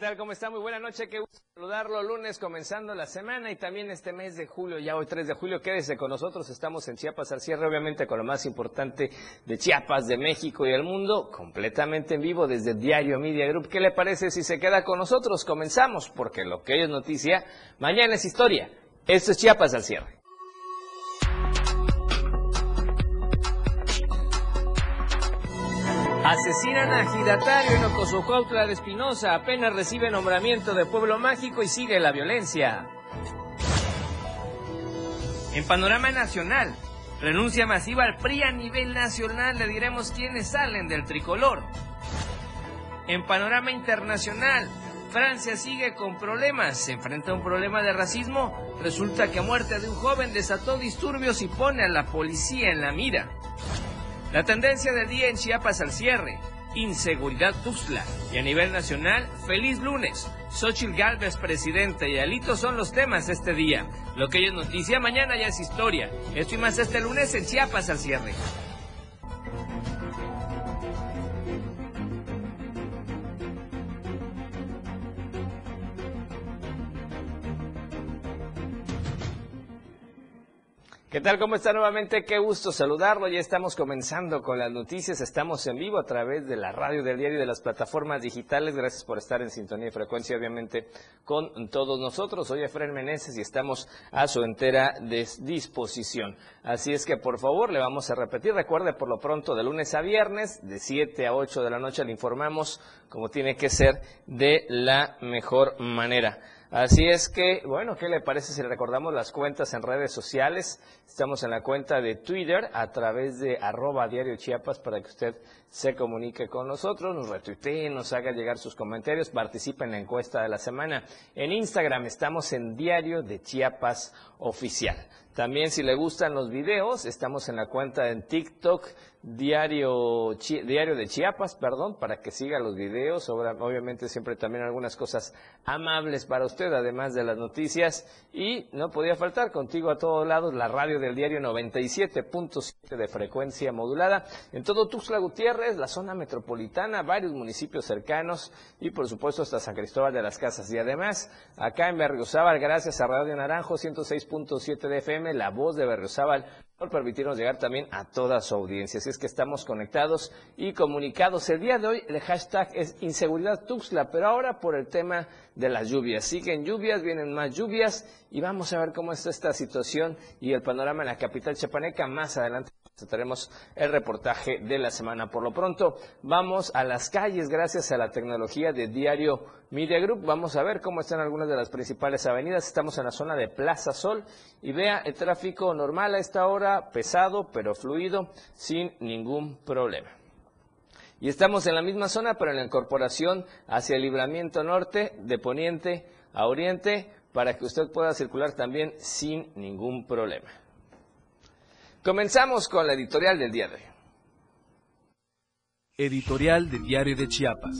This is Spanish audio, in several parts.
¿Qué tal? ¿Cómo está? Muy buena noche. Qué gusto saludarlo. Lunes comenzando la semana y también este mes de julio, ya hoy 3 de julio. Quédese con nosotros. Estamos en Chiapas al cierre, obviamente con lo más importante de Chiapas, de México y el mundo, completamente en vivo desde Diario Media Group. ¿Qué le parece si se queda con nosotros? Comenzamos, porque lo que hoy es noticia, mañana es historia. Esto es Chiapas al cierre. Asesinan a Gidatario en Ocosocuautla de Espinosa. Apenas recibe nombramiento de pueblo mágico y sigue la violencia. En panorama nacional, renuncia masiva al PRI a nivel nacional. Le diremos quiénes salen del tricolor. En panorama internacional, Francia sigue con problemas. Se enfrenta a un problema de racismo. Resulta que muerte de un joven desató disturbios y pone a la policía en la mira. La tendencia del día en Chiapas al cierre, inseguridad Tuxtla. Y a nivel nacional, feliz lunes. Xochitl Galvez, presidente, y Alito son los temas este día. Lo que hoy es noticia, mañana ya es historia. Esto y más este lunes en Chiapas al cierre. ¿Qué tal? ¿Cómo está nuevamente? Qué gusto saludarlo. Ya estamos comenzando con las noticias. Estamos en vivo a través de la radio del diario y de las plataformas digitales. Gracias por estar en sintonía y frecuencia, obviamente, con todos nosotros. Soy Efraín Meneses y estamos a su entera disposición. Así es que, por favor, le vamos a repetir. Recuerde, por lo pronto, de lunes a viernes, de 7 a 8 de la noche, le informamos como tiene que ser de la mejor manera. Así es que, bueno, ¿qué le parece si le recordamos las cuentas en redes sociales? Estamos en la cuenta de Twitter a través de arroba diario Chiapas para que usted se comunique con nosotros, nos retuitee, nos haga llegar sus comentarios, participe en la encuesta de la semana. En Instagram estamos en Diario de Chiapas Oficial. También si le gustan los videos, estamos en la cuenta en TikTok Diario, Diario de Chiapas, perdón, para que siga los videos. Obviamente siempre también algunas cosas amables para usted, además de las noticias. Y no podía faltar contigo a todos lados la radio del diario 97.7 de frecuencia modulada. En todo Tuxtla Gutiérrez, la zona metropolitana, varios municipios cercanos y por supuesto hasta San Cristóbal de las Casas. Y además, acá en Berriozábal, gracias a Radio Naranjo 106.7 de FM, la voz de Berriozábal por permitirnos llegar también a toda su audiencia. Así es que estamos conectados y comunicados. El día de hoy el hashtag es inseguridad Tuxtla, pero ahora por el tema de las lluvias. Siguen lluvias, vienen más lluvias y vamos a ver cómo está esta situación y el panorama en la capital chapaneca más adelante tenemos el reportaje de la semana. Por lo pronto, vamos a las calles gracias a la tecnología de Diario Media Group. Vamos a ver cómo están algunas de las principales avenidas. Estamos en la zona de Plaza Sol y vea el tráfico normal a esta hora, pesado pero fluido, sin ningún problema. Y estamos en la misma zona, pero en la incorporación hacia el libramiento norte, de poniente a oriente, para que usted pueda circular también sin ningún problema. Comenzamos con la editorial del día de hoy. Editorial del Diario de Chiapas.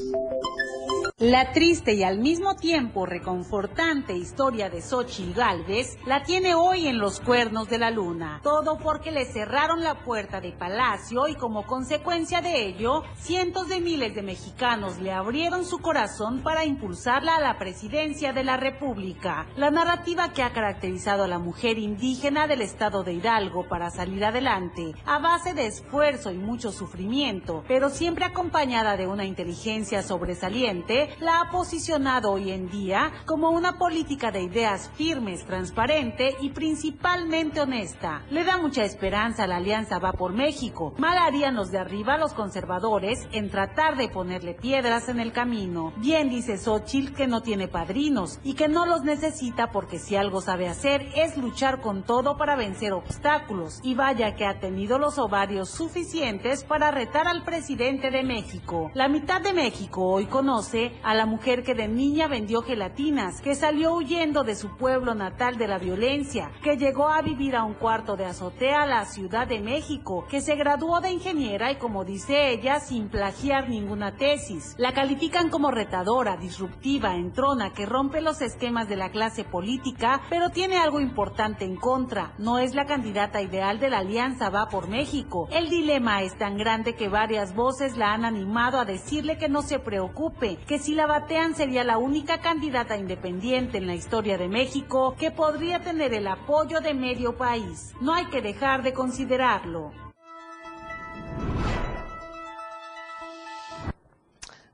La triste y al mismo tiempo reconfortante historia de Xochitl Galvez la tiene hoy en los cuernos de la luna. Todo porque le cerraron la puerta de palacio y como consecuencia de ello, cientos de miles de mexicanos le abrieron su corazón para impulsarla a la presidencia de la República. La narrativa que ha caracterizado a la mujer indígena del estado de Hidalgo para salir adelante, a base de esfuerzo y mucho sufrimiento, pero siempre acompañada de una inteligencia sobresaliente, la ha posicionado hoy en día como una política de ideas firmes, transparente y principalmente honesta. Le da mucha esperanza a la Alianza Va por México. Mal harían los de arriba, los conservadores, en tratar de ponerle piedras en el camino. Bien dice Xochitl que no tiene padrinos y que no los necesita porque si algo sabe hacer es luchar con todo para vencer obstáculos. Y vaya que ha tenido los ovarios suficientes para retar al presidente de México. La mitad de México hoy conoce a la mujer que de niña vendió gelatinas, que salió huyendo de su pueblo natal de la violencia, que llegó a vivir a un cuarto de azotea a la Ciudad de México, que se graduó de ingeniera y como dice ella, sin plagiar ninguna tesis. La califican como retadora, disruptiva, entrona, que rompe los esquemas de la clase política, pero tiene algo importante en contra. No es la candidata ideal de la Alianza Va por México. El dilema es tan grande que varias voces la han animado a decirle que no se preocupe, que si la batean sería la única candidata independiente en la historia de México que podría tener el apoyo de medio país. No hay que dejar de considerarlo.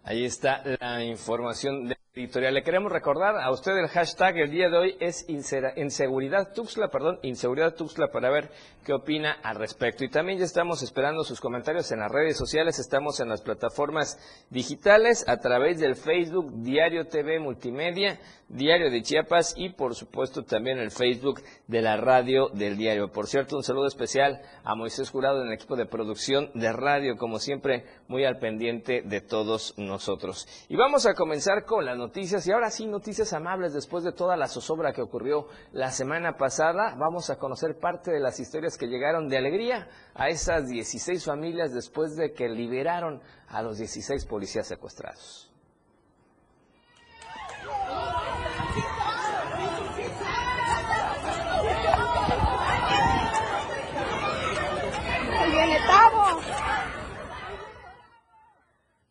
Ahí está la información de editorial. Le queremos recordar a usted el hashtag el día de hoy es inseguridad Tuxla, perdón, inseguridad Tuxla para ver qué opina al respecto. Y también ya estamos esperando sus comentarios en las redes sociales, estamos en las plataformas digitales a través del Facebook Diario TV Multimedia, Diario de Chiapas y por supuesto también el Facebook de la radio del diario. Por cierto, un saludo especial a Moisés Jurado en el equipo de producción de radio, como siempre, muy al pendiente de todos nosotros. Y vamos a comenzar con la noticias y ahora sí, noticias amables después de toda la zozobra que ocurrió la semana pasada. Vamos a conocer parte de las historias que llegaron de alegría a esas 16 familias después de que liberaron a los 16 policías secuestrados.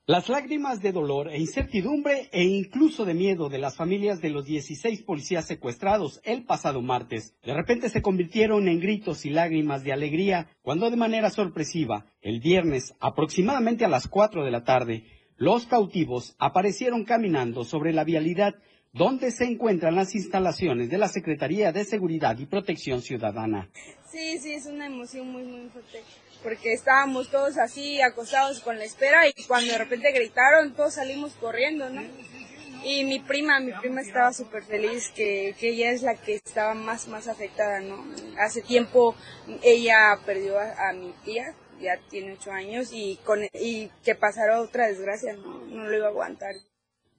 Las lágrimas de dolor e incertidumbre e incluso de miedo de las familias de los 16 policías secuestrados el pasado martes de repente se convirtieron en gritos y lágrimas de alegría cuando de manera sorpresiva, el viernes, aproximadamente a las 4 de la tarde, los cautivos aparecieron caminando sobre la vialidad donde se encuentran las instalaciones de la Secretaría de Seguridad y Protección Ciudadana. Sí, sí, es una emoción muy, muy fuerte porque estábamos todos así acostados con la espera y cuando de repente gritaron todos salimos corriendo, ¿no? Y mi prima, mi prima estaba súper feliz que, que, ella es la que estaba más, más afectada, ¿no? Hace tiempo ella perdió a, mi tía, ya tiene ocho años, y, con, y que pasara otra desgracia, no, no lo iba a aguantar.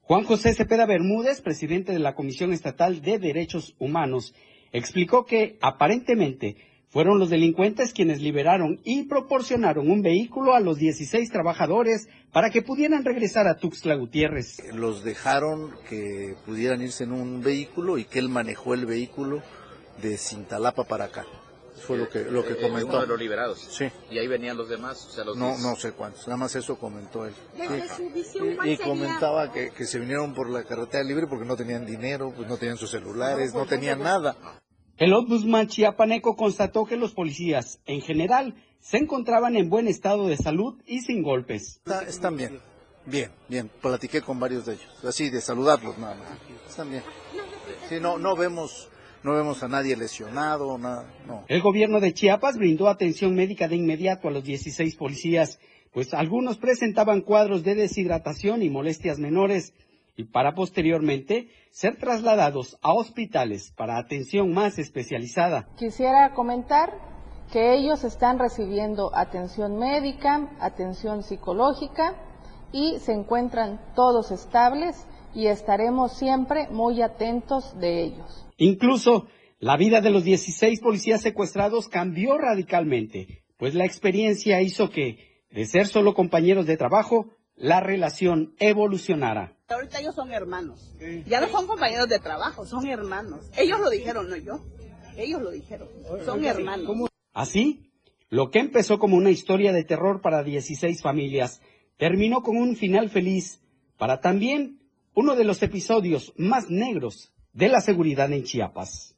Juan José Cepeda Bermúdez, presidente de la Comisión Estatal de Derechos Humanos, explicó que aparentemente fueron los delincuentes quienes liberaron y proporcionaron un vehículo a los 16 trabajadores para que pudieran regresar a Tuxtla Gutiérrez. Los dejaron que pudieran irse en un vehículo y que él manejó el vehículo de Cintalapa para acá. Fue lo que, lo que comentó. Uno de los liberados. Sí. ¿Y ahí venían los demás? no, no sé cuántos, nada más eso comentó él. Y, comentaba que, que se vinieron por la carretera libre porque no tenían dinero, pues no tenían sus celulares, no tenían nada. El ombudsman chiapaneco constató que los policías, en general, se encontraban en buen estado de salud y sin golpes. están bien, bien, bien. Platiqué con varios de ellos, así de saludarlos nada más. Están bien. Sí, no, no vemos, no vemos a nadie lesionado, nada, no. El gobierno de Chiapas brindó atención médica de inmediato a los 16 policías, pues algunos presentaban cuadros de deshidratación y molestias menores y para posteriormente ser trasladados a hospitales para atención más especializada. Quisiera comentar que ellos están recibiendo atención médica, atención psicológica y se encuentran todos estables y estaremos siempre muy atentos de ellos. Incluso la vida de los 16 policías secuestrados cambió radicalmente, pues la experiencia hizo que, de ser solo compañeros de trabajo, la relación evolucionara. Ahorita ellos son hermanos. Ya no son compañeros de trabajo, son hermanos. Ellos lo dijeron, no yo. Ellos lo dijeron. Son hermanos. Así, lo que empezó como una historia de terror para 16 familias terminó con un final feliz para también uno de los episodios más negros de la seguridad en Chiapas.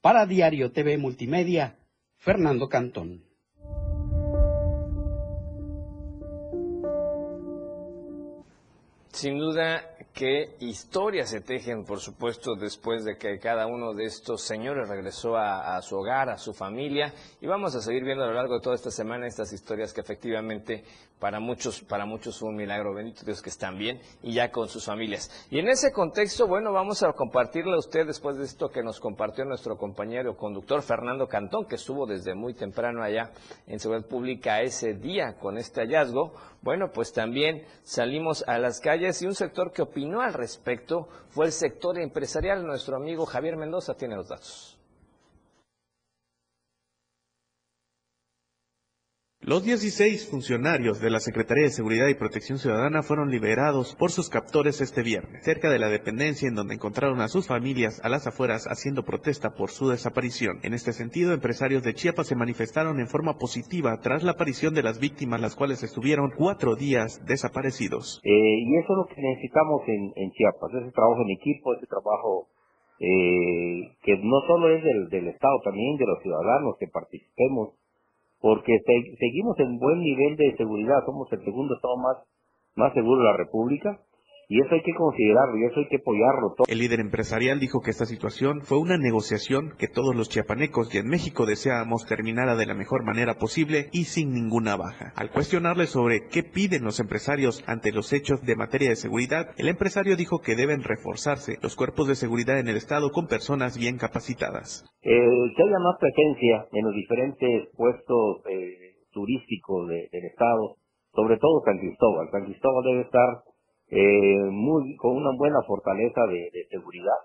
Para Diario TV Multimedia, Fernando Cantón. Sin duda qué historias se tejen, por supuesto, después de que cada uno de estos señores regresó a, su hogar, a su familia, y vamos a seguir viendo a lo largo de toda esta semana estas historias que efectivamente para muchos, para muchos fue un milagro, bendito Dios que están bien y ya con sus familias. Y en ese contexto, bueno, vamos a compartirle a usted después de esto que nos compartió nuestro compañero conductor Fernando Cantón, que estuvo desde muy temprano allá en Seguridad Pública ese día con este hallazgo. Bueno, pues también salimos a las calles y un sector que opinó al respecto fue el sector empresarial. Nuestro amigo Javier Mendoza tiene los datos. Los 16 funcionarios de la Secretaría de Seguridad y Protección Ciudadana fueron liberados por sus captores este viernes, cerca de la dependencia en donde encontraron a sus familias a las afueras haciendo protesta por su desaparición. En este sentido, empresarios de Chiapas se manifestaron en forma positiva tras la aparición de las víctimas, las cuales estuvieron cuatro días desaparecidos. Eh, y eso es lo que necesitamos en, Chiapas, ese trabajo en equipo, ese trabajo eh, que no solo es del, del Estado, también de los ciudadanos que participemos porque seguimos en buen nivel de seguridad, somos el segundo estado más, más seguro de la República y eso hay que considerarlo y eso hay que apoyarlo. Todo. El líder empresarial dijo que esta situación fue una negociación que todos los chiapanecos y en México deseábamos terminara de la mejor manera posible y sin ninguna baja. Al cuestionarle sobre qué piden los empresarios ante los hechos de materia de seguridad, el empresario dijo que deben reforzarse los cuerpos de seguridad en el Estado con personas bien capacitadas. Eh, que haya más presencia en los diferentes puestos eh, turísticos del Estado, sobre todo San Cristóbal. San Cristóbal debe estar eh, muy, con una buena fortaleza de, seguridad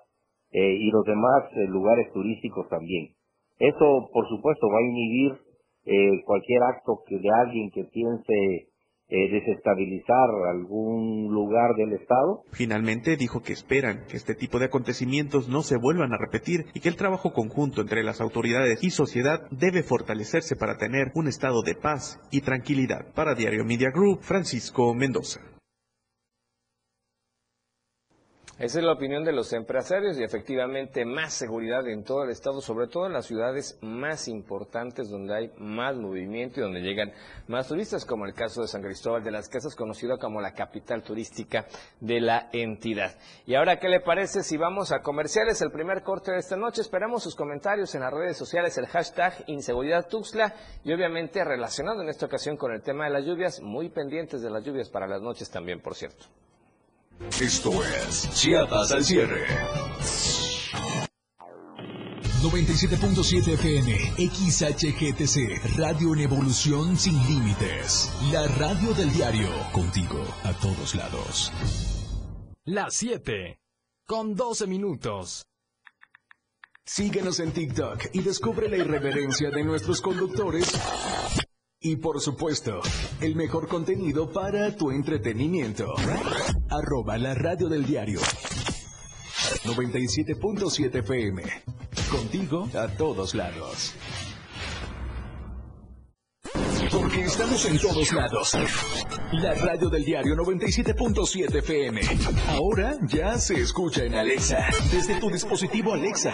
eh, y los demás eh, lugares turísticos también. Eso, por supuesto, va a inhibir eh, cualquier acto que de alguien que piense desestabilizar algún lugar del Estado. Finalmente dijo que esperan que este tipo de acontecimientos no se vuelvan a repetir y que el trabajo conjunto entre las autoridades y sociedad debe fortalecerse para tener un estado de paz y tranquilidad. Para Diario Media Group, Francisco Mendoza. Esa es la opinión de los empresarios y efectivamente más seguridad en todo el estado, sobre todo en las ciudades más importantes donde hay más movimiento y donde llegan más turistas, como el caso de San Cristóbal de las Casas, conocido como la capital turística de la entidad. Y ahora, ¿qué le parece si vamos a comerciales? El primer corte de esta noche. Esperamos sus comentarios en las redes sociales, el hashtag Inseguridad Tuxla y obviamente relacionado en esta ocasión con el tema de las lluvias, muy pendientes de las lluvias para las noches también, por cierto. Esto es Chiapas al cierre. 97.7 FM, XHGTC, Radio en Evolución Sin Límites. La radio del diario, contigo a todos lados. Las 7, con 12 minutos. Síguenos en TikTok y descubre la irreverencia de nuestros conductores y por supuesto, el mejor contenido para tu entretenimiento. Arroba la radio del diario. 97.7 FM. Contigo a todos lados. Porque estamos en todos lados. La radio del diario 97.7 FM. Ahora ya se escucha en Alexa. Desde tu dispositivo Alexa.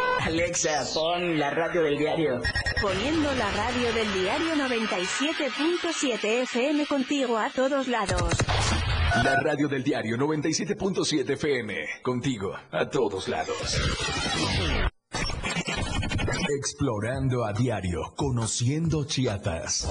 Alexa, pon la radio del diario. Poniendo la radio del diario 97.7 FM contigo a todos lados. La radio del diario 97.7 FM, contigo a todos lados. Explorando a diario, conociendo Chiapas.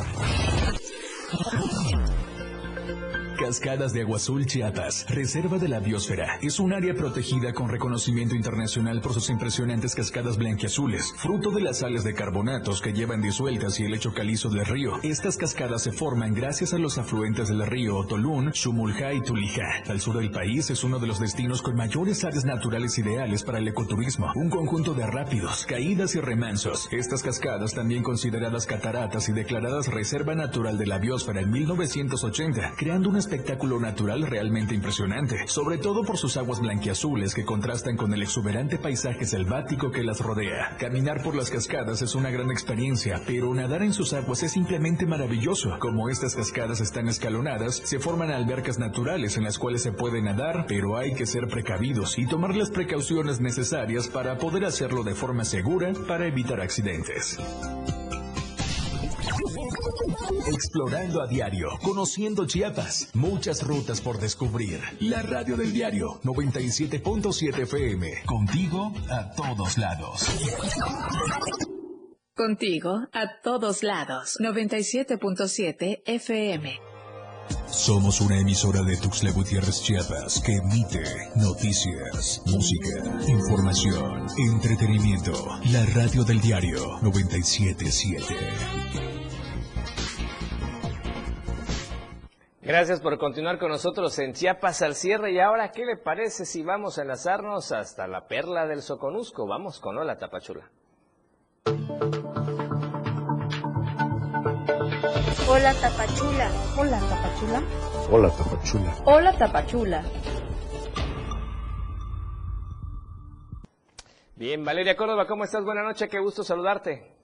Cascadas de Agua Azul Chiapas, Reserva de la Biosfera, es un área protegida con reconocimiento internacional por sus impresionantes cascadas blanquiazules, fruto de las sales de carbonatos que llevan disueltas y el lecho calizo del río. Estas cascadas se forman gracias a los afluentes del río Tolún, Chumulja y Tulija. Al sur del país es uno de los destinos con mayores áreas naturales ideales para el ecoturismo, un conjunto de rápidos, caídas y remansos. Estas cascadas, también consideradas cataratas y declaradas Reserva Natural de la Biosfera en 1980, creando una espectáculo natural realmente impresionante, sobre todo por sus aguas blanquiazules que contrastan con el exuberante paisaje selvático que las rodea. Caminar por las cascadas es una gran experiencia, pero nadar en sus aguas es simplemente maravilloso. Como estas cascadas están escalonadas, se forman albercas naturales en las cuales se puede nadar, pero hay que ser precavidos y tomar las precauciones necesarias para poder hacerlo de forma segura para evitar accidentes. Explorando a diario, conociendo Chiapas, muchas rutas por descubrir. La radio del diario 97.7 FM, contigo a todos lados. Contigo a todos lados, 97.7 FM. Somos una emisora de Tuxtla Gutiérrez Chiapas que emite noticias, música, información, entretenimiento. La radio del diario 977. Gracias por continuar con nosotros en Chiapas al cierre. Y ahora, ¿qué le parece si vamos a enlazarnos hasta la perla del Soconusco? Vamos con Hola Tapachula. Hola Tapachula. Hola Tapachula. Hola Tapachula. Hola Tapachula. Bien, Valeria Córdoba, ¿cómo estás? Buenas noches, qué gusto saludarte.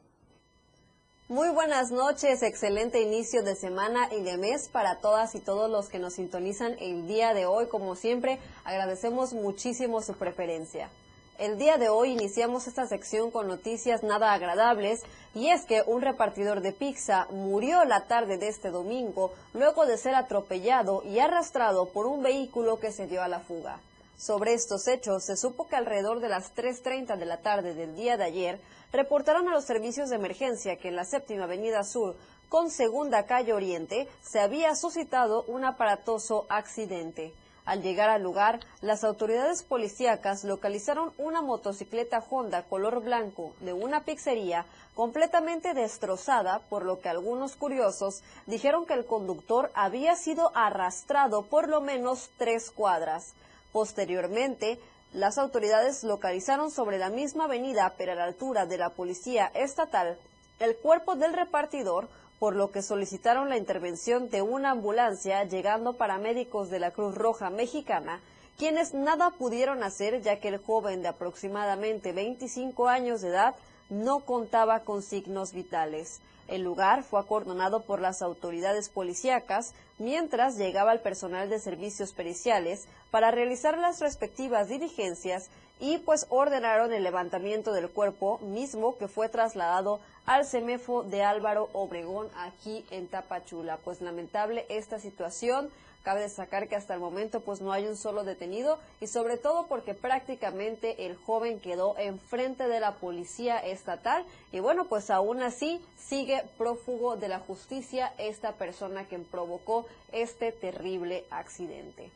Muy buenas noches, excelente inicio de semana y de mes para todas y todos los que nos sintonizan el día de hoy. Como siempre, agradecemos muchísimo su preferencia. El día de hoy iniciamos esta sección con noticias nada agradables y es que un repartidor de pizza murió la tarde de este domingo luego de ser atropellado y arrastrado por un vehículo que se dio a la fuga. Sobre estos hechos, se supo que alrededor de las 3.30 de la tarde del día de ayer, reportaron a los servicios de emergencia que en la séptima avenida sur, con segunda calle oriente, se había suscitado un aparatoso accidente. Al llegar al lugar, las autoridades policíacas localizaron una motocicleta Honda color blanco de una pizzería completamente destrozada, por lo que algunos curiosos dijeron que el conductor había sido arrastrado por lo menos tres cuadras. Posteriormente, las autoridades localizaron sobre la misma avenida, pero a la altura de la policía estatal, el cuerpo del repartidor, por lo que solicitaron la intervención de una ambulancia, llegando paramédicos de la Cruz Roja Mexicana, quienes nada pudieron hacer ya que el joven de aproximadamente 25 años de edad no contaba con signos vitales. El lugar fue acordonado por las autoridades policíacas mientras llegaba el personal de servicios periciales para realizar las respectivas diligencias y pues ordenaron el levantamiento del cuerpo mismo que fue trasladado al CEMEFO de Álvaro Obregón aquí en Tapachula. Pues lamentable esta situación. Cabe destacar que hasta el momento pues no hay un solo detenido y sobre todo porque prácticamente el joven quedó enfrente de la policía estatal y bueno pues aún así sigue prófugo de la justicia esta persona que provocó este terrible accidente.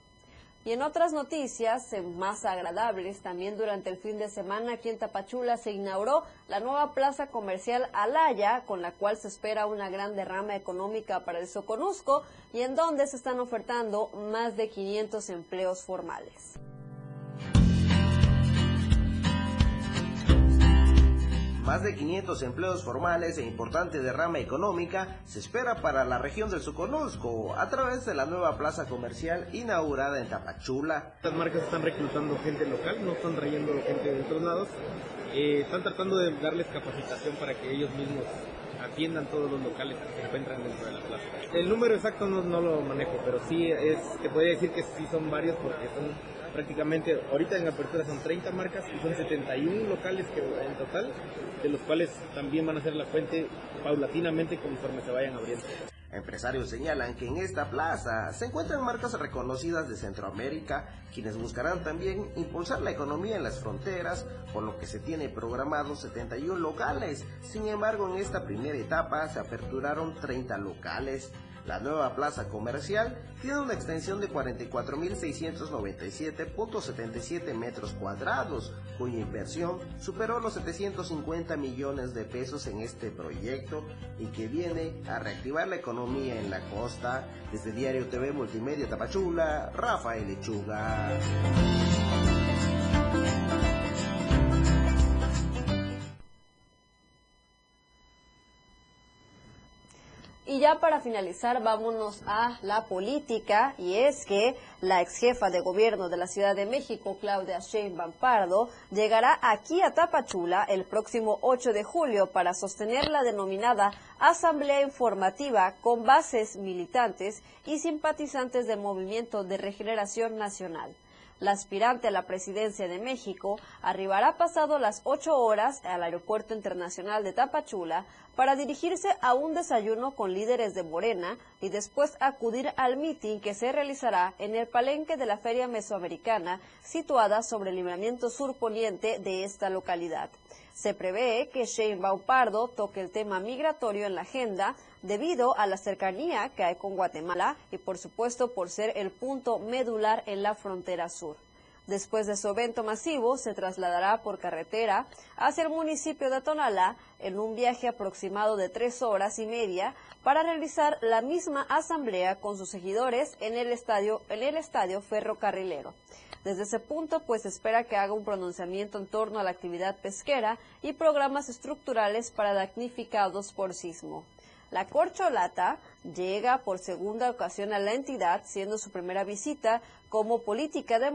Y en otras noticias más agradables, también durante el fin de semana aquí en Tapachula se inauguró la nueva plaza comercial Alaya, con la cual se espera una gran derrama económica para el Soconusco y en donde se están ofertando más de 500 empleos formales. Más de 500 empleos formales e importante derrama económica se espera para la región del Soconusco a través de la nueva plaza comercial inaugurada en Tapachula. Las marcas están reclutando gente local, no están trayendo gente de otros lados. Eh, están tratando de darles capacitación para que ellos mismos atiendan todos los locales que se encuentran dentro de la plaza. El número exacto no, no lo manejo, pero sí es, te podría decir que sí son varios porque son prácticamente, ahorita en apertura son 30 marcas y son 71 locales que en total, de los cuales también van a ser la fuente paulatinamente conforme se vayan abriendo. Empresarios señalan que en esta plaza se encuentran marcas reconocidas de Centroamérica, quienes buscarán también impulsar la economía en las fronteras, por lo que se tiene programado 71 locales. Sin embargo, en esta primera etapa se aperturaron 30 locales. La nueva plaza comercial tiene una extensión de 44.697.77 metros cuadrados, cuya inversión superó los 750 millones de pesos en este proyecto y que viene a reactivar la economía en la costa. Desde Diario TV Multimedia Tapachula, Rafael Lechuga. Y ya para finalizar, vámonos a la política, y es que la ex jefa de gobierno de la Ciudad de México, Claudia Sheinbaum Pardo, llegará aquí a Tapachula el próximo 8 de julio para sostener la denominada Asamblea Informativa con bases militantes y simpatizantes del Movimiento de Regeneración Nacional. La aspirante a la presidencia de México arribará pasado las 8 horas al Aeropuerto Internacional de Tapachula para dirigirse a un desayuno con líderes de Morena y después acudir al mitin que se realizará en el palenque de la Feria Mesoamericana situada sobre el libramiento sur poniente de esta localidad. Se prevé que Sheinbaum Pardo toque el tema migratorio en la agenda debido a la cercanía que hay con Guatemala y por supuesto por ser el punto medular en la frontera sur. Después de su evento masivo, se trasladará por carretera hacia el municipio de Tonalá en un viaje aproximado de tres horas y media para realizar la misma asamblea con sus seguidores en el estadio, en el estadio ferrocarrilero. Desde ese punto, pues espera que haga un pronunciamiento en torno a la actividad pesquera y programas estructurales para damnificados por sismo. La corcholata llega por segunda ocasión a la entidad, siendo su primera visita como política de,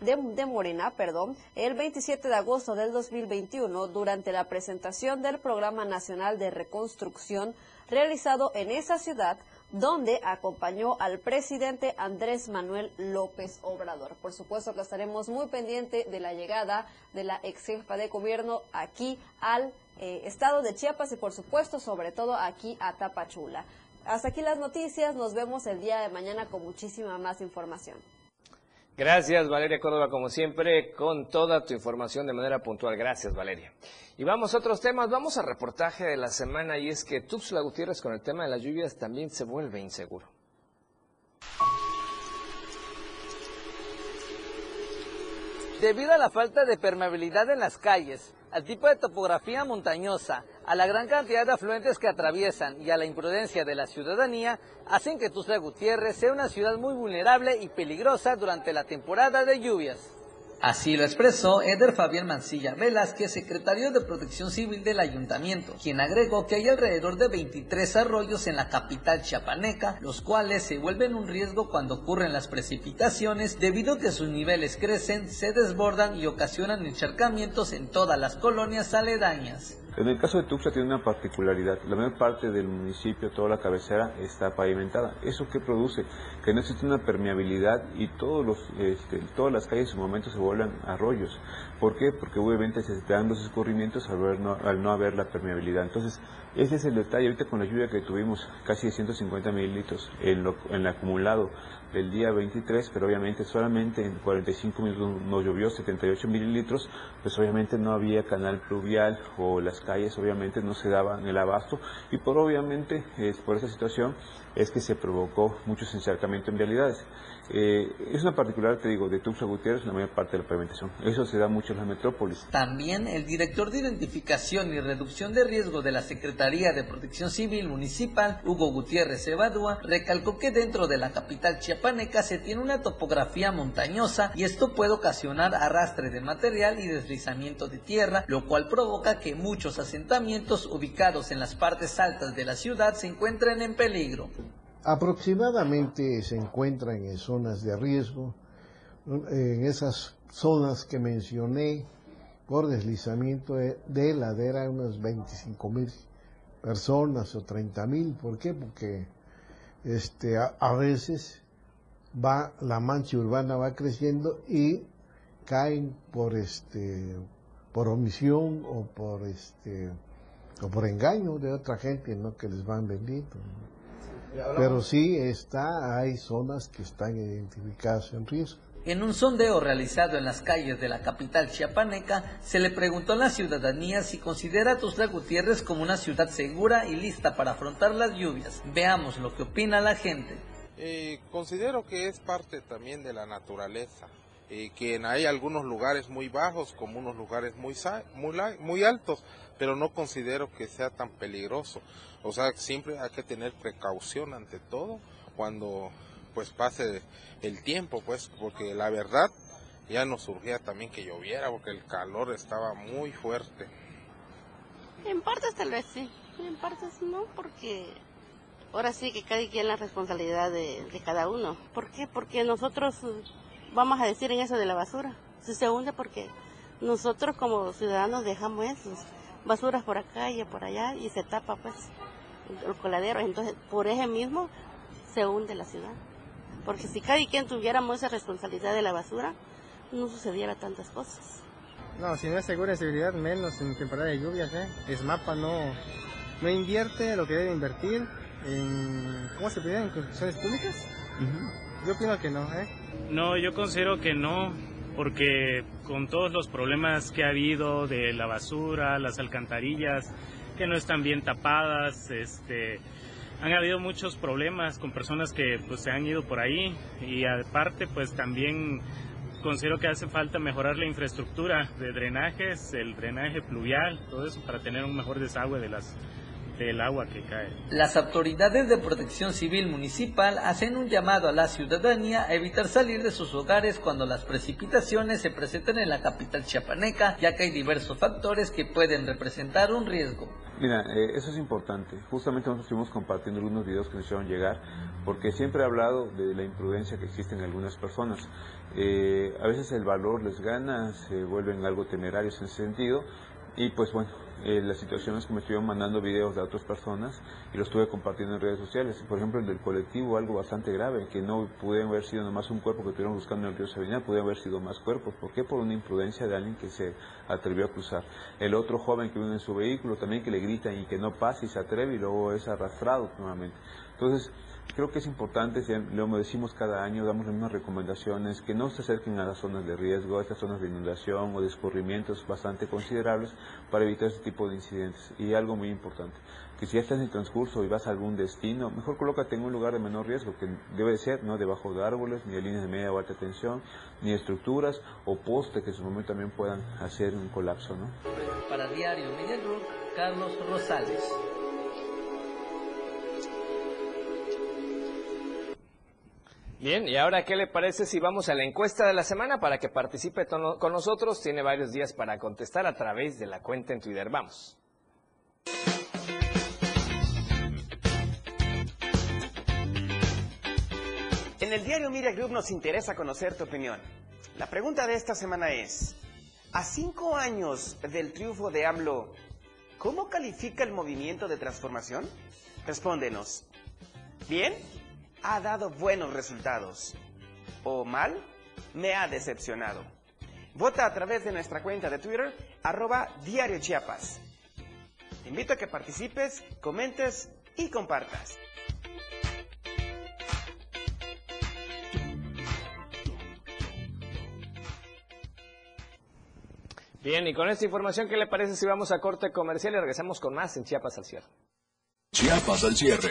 de, Morena perdón, el 27 de agosto del 2021 durante la presentación del Programa Nacional de Reconstrucción realizado en esa ciudad donde acompañó al presidente Andrés Manuel López Obrador. Por supuesto que estaremos muy pendientes de la llegada de la ex jefa de gobierno aquí al eh, estado de Chiapas y por supuesto sobre todo aquí a Tapachula. Hasta aquí las noticias, nos vemos el día de mañana con muchísima más información. Gracias Valeria Córdoba, como siempre, con toda tu información de manera puntual. Gracias Valeria. Y vamos a otros temas, vamos al reportaje de la semana y es que Tuxtla Gutiérrez con el tema de las lluvias también se vuelve inseguro. Debido a la falta de permeabilidad en las calles, al tipo de topografía montañosa, a la gran cantidad de afluentes que atraviesan y a la imprudencia de la ciudadanía, hacen que Tuxtla Gutiérrez sea una ciudad muy vulnerable y peligrosa durante la temporada de lluvias. Así lo expresó Eder Fabián Mancilla Velázquez, secretario de Protección Civil del Ayuntamiento, quien agregó que hay alrededor de 23 arroyos en la capital chiapaneca, los cuales se vuelven un riesgo cuando ocurren las precipitaciones debido a que sus niveles crecen, se desbordan y ocasionan encharcamientos en todas las colonias aledañas. En el caso de Tuxtla tiene una particularidad. La mayor parte del municipio, toda la cabecera, está pavimentada. ¿Eso qué produce? Que no existe una permeabilidad y todos los, este, todas las calles en su momento se vuelven arroyos. ¿Por qué? Porque obviamente se dan los escurrimientos al, no, haber la permeabilidad. Entonces, ese es el detalle. Ahorita con la lluvia que tuvimos, casi de 150 mililitros en, lo, en el acumulado del día 23, pero obviamente solamente en 45 minutos nos llovió 78 mililitros, pues obviamente no había canal pluvial o las calles obviamente no se daban el abasto y por obviamente es por esa situación es que se provocó mucho encharcamiento en vialidades. Eh, es una particular, te digo, de Tuxtla Gutiérrez la mayor parte de la pavimentación. Eso se da mucho en la metrópolis. También el director de Identificación y Reducción de Riesgo de la Secretaría de Protección Civil Municipal, Hugo Gutiérrez Evadúa, recalcó que dentro de la capital chiapaneca se tiene una topografía montañosa y esto puede ocasionar arrastre de material y deslizamiento de tierra, lo cual provoca que muchos asentamientos ubicados en las partes altas de la ciudad se encuentren en peligro. Aproximadamente se encuentran en zonas de riesgo, en esas zonas que mencioné por deslizamiento de ladera, unas 25 mil personas o 30 mil. ¿Por qué? Porque este, a, a, veces va la mancha urbana va creciendo y caen por este por omisión o por este o por engaño de otra gente no que les van vendiendo pero sí está, hay zonas que están identificadas en riesgo. En un sondeo realizado en las calles de la capital chiapaneca, se le preguntó a la ciudadanía si considera a Tuxtla Gutiérrez como una ciudad segura y lista para afrontar las lluvias. Veamos lo que opina la gente. Eh, considero que es parte también de la naturaleza, eh, que hay algunos lugares muy bajos como unos lugares muy, muy, muy altos, pero no considero que sea tan peligroso. O sea, siempre hay que tener precaución ante todo cuando pues pase el tiempo, pues, porque la verdad ya nos surgía también que lloviera porque el calor estaba muy fuerte. En partes tal vez sí, en partes no, porque ahora sí que cada quien la responsabilidad de, cada uno. ¿Por qué? Porque nosotros vamos a decir en eso de la basura. Si se hunde porque nosotros como ciudadanos dejamos eso, basuras por acá y por allá y se tapa pues el coladero. Entonces, por ese mismo se hunde la ciudad. Porque si cada quien tuviéramos esa responsabilidad de la basura, no sucediera tantas cosas. No, si no es segura seguridad, menos en temporada de lluvias, ¿eh? ESMAPA no, no invierte lo que debe invertir en, ¿cómo se pide? ¿En construcciones públicas? Yo opino que no, ¿eh? No, yo considero que no, porque con todos los problemas que ha habido de la basura, las alcantarillas que no están bien tapadas, este, han habido muchos problemas con personas que pues se han ido por ahí. Y aparte pues también considero que hace falta mejorar la infraestructura de drenajes, el drenaje pluvial, todo eso para tener un mejor desagüe de las del agua que cae. Las autoridades de protección civil municipal hacen un llamado a la ciudadanía a evitar salir de sus hogares cuando las precipitaciones se presenten en la capital chiapaneca, ya que hay diversos factores que pueden representar un riesgo. Mira, eh, eso es importante. Justamente nosotros estuvimos compartiendo algunos videos que nos hicieron llegar, porque siempre he hablado de la imprudencia que existe en algunas personas. Eh, a veces el valor les gana, se vuelven algo temerarios en ese sentido, y pues bueno, eh, las situaciones que me estuvieron mandando videos de otras personas y los estuve compartiendo en redes sociales. Por ejemplo, el del colectivo, algo bastante grave, que no pudieron haber sido nomás un cuerpo que estuvieron buscando en el río Sabina, pudieron haber sido más cuerpos. ¿Por qué? Por una imprudencia de alguien que se atrevió a cruzar. El otro joven que viene en su vehículo también que le gritan y que no pase y se atreve y luego es arrastrado nuevamente. Entonces, Creo que es importante, lo decimos cada año, damos las mismas recomendaciones, que no se acerquen a las zonas de riesgo, a estas zonas de inundación o de escurrimientos bastante considerables para evitar este tipo de incidentes. Y algo muy importante, que si ya estás en transcurso y vas a algún destino, mejor colócate en un lugar de menor riesgo, que debe ser no debajo de árboles, ni de líneas de media o alta tensión, ni estructuras o postes que en su momento también puedan hacer un colapso. ¿no? Para Diario Media Carlos Rosales. Bien, y ahora, ¿qué le parece si vamos a la encuesta de la semana para que participe con nosotros? Tiene varios días para contestar a través de la cuenta en Twitter. Vamos. En el diario Media Group nos interesa conocer tu opinión. La pregunta de esta semana es, a cinco años del triunfo de AMLO, ¿cómo califica el movimiento de transformación? Respóndenos. ¿Bien? Ha dado buenos resultados. O mal, me ha decepcionado. Vota a través de nuestra cuenta de Twitter, arroba Diario Chiapas. Te invito a que participes, comentes y compartas. Bien, y con esta información, ¿qué le parece si vamos a corte comercial y regresamos con más en Chiapas al cierre? Chiapas al cierre.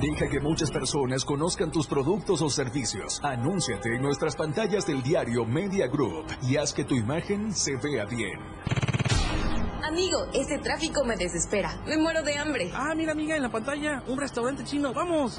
Deja que muchas personas conozcan tus productos o servicios. Anúnciate en nuestras pantallas del diario Media Group y haz que tu imagen se vea bien. Amigo, este tráfico me desespera. Me muero de hambre. Ah, mira amiga, en la pantalla, un restaurante chino. ¡Vamos!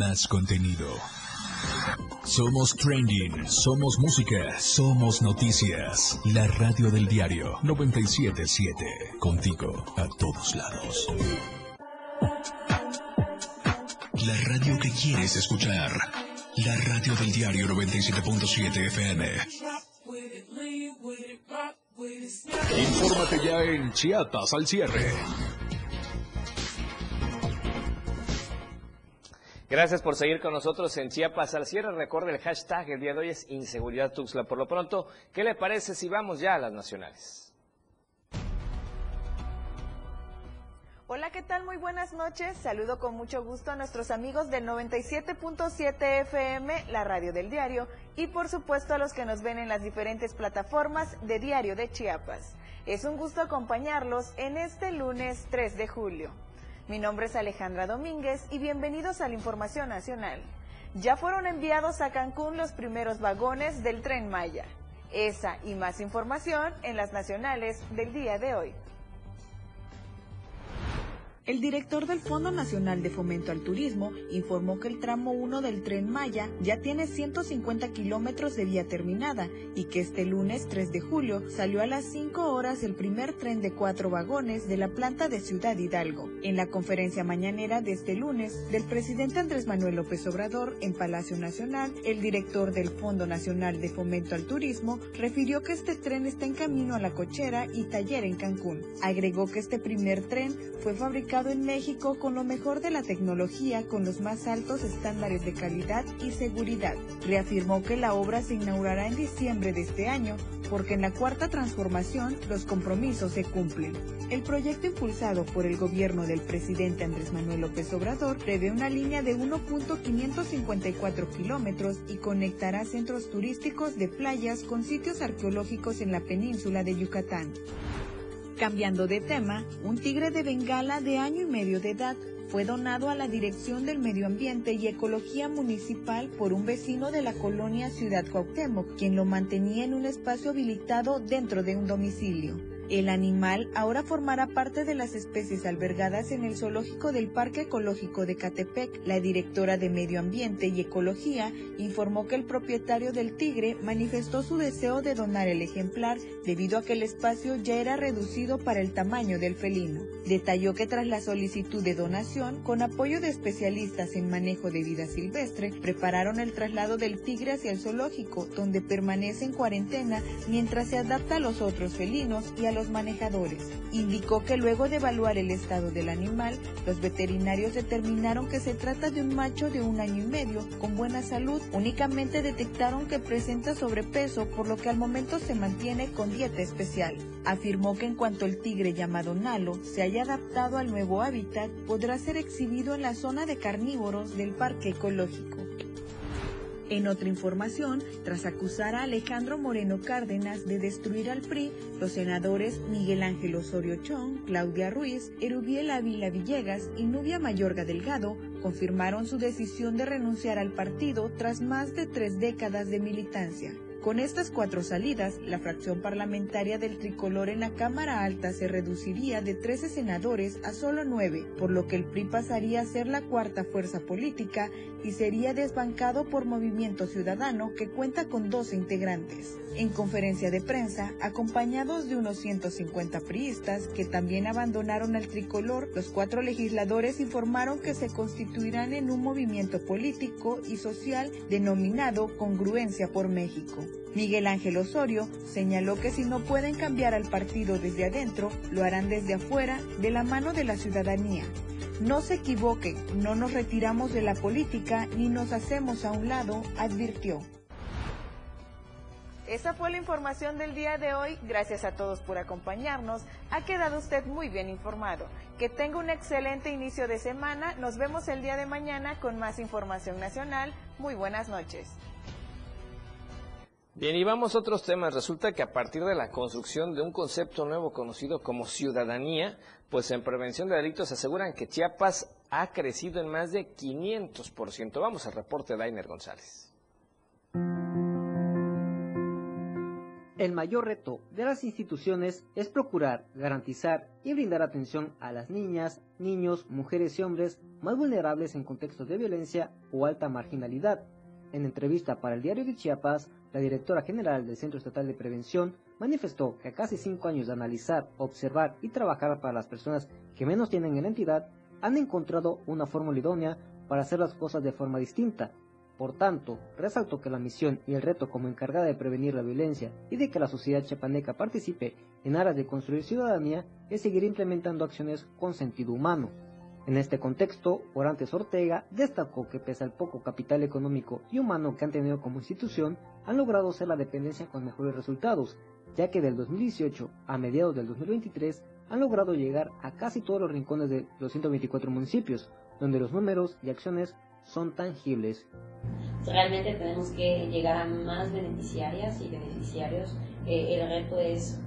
Más contenido. Somos trending, somos música, somos noticias. La radio del diario 977. Contigo a todos lados. La radio que quieres escuchar. La radio del diario 97.7 FM. Infórmate ya en Chiatas al cierre. Gracias por seguir con nosotros en Chiapas al cierre. Recuerde el hashtag, el día de hoy es Inseguridad Tuxla. Por lo pronto, ¿qué le parece si vamos ya a las nacionales? Hola, ¿qué tal? Muy buenas noches. Saludo con mucho gusto a nuestros amigos del 97.7 FM, la radio del diario, y por supuesto a los que nos ven en las diferentes plataformas de Diario de Chiapas. Es un gusto acompañarlos en este lunes 3 de julio. Mi nombre es Alejandra Domínguez y bienvenidos a la Información Nacional. Ya fueron enviados a Cancún los primeros vagones del tren Maya. Esa y más información en las nacionales del día de hoy. El director del Fondo Nacional de Fomento al Turismo informó que el tramo 1 del tren Maya ya tiene 150 kilómetros de vía terminada y que este lunes 3 de julio salió a las 5 horas el primer tren de cuatro vagones de la planta de Ciudad Hidalgo. En la conferencia mañanera de este lunes del presidente Andrés Manuel López Obrador en Palacio Nacional, el director del Fondo Nacional de Fomento al Turismo refirió que este tren está en camino a la cochera y taller en Cancún. Agregó que este primer tren fue fabricado en México con lo mejor de la tecnología con los más altos estándares de calidad y seguridad. Reafirmó que la obra se inaugurará en diciembre de este año porque en la cuarta transformación los compromisos se cumplen. El proyecto impulsado por el gobierno del presidente Andrés Manuel López Obrador prevé una línea de 1.554 kilómetros y conectará centros turísticos de playas con sitios arqueológicos en la península de Yucatán. Cambiando de tema, un tigre de Bengala de año y medio de edad fue donado a la Dirección del Medio Ambiente y Ecología Municipal por un vecino de la colonia Ciudad Cuauhtémoc, quien lo mantenía en un espacio habilitado dentro de un domicilio. El animal ahora formará parte de las especies albergadas en el zoológico del Parque Ecológico de Catepec. La directora de Medio Ambiente y Ecología informó que el propietario del tigre manifestó su deseo de donar el ejemplar debido a que el espacio ya era reducido para el tamaño del felino. Detalló que tras la solicitud de donación, con apoyo de especialistas en manejo de vida silvestre, prepararon el traslado del tigre hacia el zoológico, donde permanece en cuarentena mientras se adapta a los otros felinos y a los manejadores. Indicó que luego de evaluar el estado del animal, los veterinarios determinaron que se trata de un macho de un año y medio con buena salud. Únicamente detectaron que presenta sobrepeso, por lo que al momento se mantiene con dieta especial. Afirmó que en cuanto el tigre llamado Nalo se haya adaptado al nuevo hábitat, podrá ser exhibido en la zona de carnívoros del parque ecológico. En otra información, tras acusar a Alejandro Moreno Cárdenas de destruir al PRI, los senadores Miguel Ángel Osorio Chong, Claudia Ruiz, Erubiel Ávila Villegas y Nubia Mayorga Delgado confirmaron su decisión de renunciar al partido tras más de tres décadas de militancia. Con estas cuatro salidas, la fracción parlamentaria del tricolor en la Cámara Alta se reduciría de 13 senadores a solo 9, por lo que el PRI pasaría a ser la cuarta fuerza política y sería desbancado por Movimiento Ciudadano, que cuenta con 12 integrantes. En conferencia de prensa, acompañados de unos 150 priistas que también abandonaron el tricolor, los cuatro legisladores informaron que se constituirán en un movimiento político y social denominado Congruencia por México. Miguel Ángel Osorio señaló que si no pueden cambiar al partido desde adentro, lo harán desde afuera, de la mano de la ciudadanía. No se equivoquen, no nos retiramos de la política ni nos hacemos a un lado, advirtió. Esa fue la información del día de hoy. Gracias a todos por acompañarnos. Ha quedado usted muy bien informado. Que tenga un excelente inicio de semana. Nos vemos el día de mañana con más información nacional. Muy buenas noches. Bien, y vamos a otros temas. Resulta que a partir de la construcción de un concepto nuevo conocido como ciudadanía, pues en prevención de delitos aseguran que Chiapas ha crecido en más de 500%. Vamos al reporte de Ainer González. El mayor reto de las instituciones es procurar, garantizar y brindar atención a las niñas, niños, mujeres y hombres más vulnerables en contextos de violencia o alta marginalidad. En entrevista para el diario de Chiapas, la directora general del Centro Estatal de Prevención manifestó que a casi cinco años de analizar, observar y trabajar para las personas que menos tienen en la entidad, han encontrado una fórmula idónea para hacer las cosas de forma distinta por tanto, resaltó que la misión y el reto como encargada de prevenir la violencia y de que la sociedad chapaneca participe en aras de construir ciudadanía es seguir implementando acciones con sentido humano. En este contexto, Orantes Ortega destacó que pese al poco capital económico y humano que han tenido como institución, han logrado ser la dependencia con mejores resultados, ya que del 2018 a mediados del 2023 han logrado llegar a casi todos los rincones de los 124 municipios, donde los números y acciones son tangibles. Realmente tenemos que llegar a más beneficiarias y beneficiarios. Eh, el reto es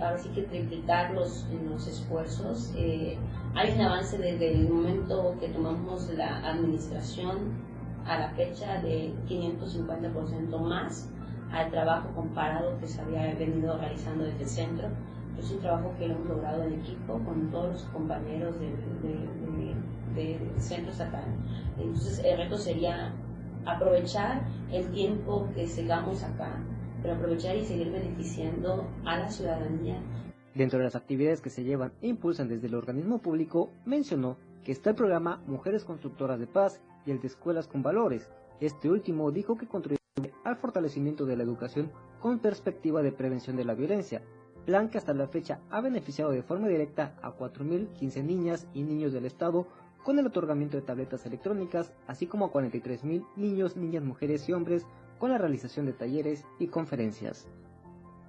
ahora sí que triplicar los, los esfuerzos. Eh, hay un avance desde el momento que tomamos la administración a la fecha de 550% más al trabajo comparado que se había venido realizando desde el centro. Es un trabajo que hemos logrado en equipo con todos los compañeros de, del centro estatal. Entonces el reto sería aprovechar el tiempo que sigamos acá, pero aprovechar y seguir beneficiando a la ciudadanía. Dentro de las actividades que se llevan e impulsan desde el organismo público, mencionó que está el programa Mujeres Constructoras de Paz y el de Escuelas con Valores. Este último dijo que contribuye al fortalecimiento de la educación con perspectiva de prevención de la violencia, plan que hasta la fecha ha beneficiado de forma directa a 4.015 niñas y niños del Estado con el otorgamiento de tabletas electrónicas, así como a 43.000 niños, niñas, mujeres y hombres con la realización de talleres y conferencias.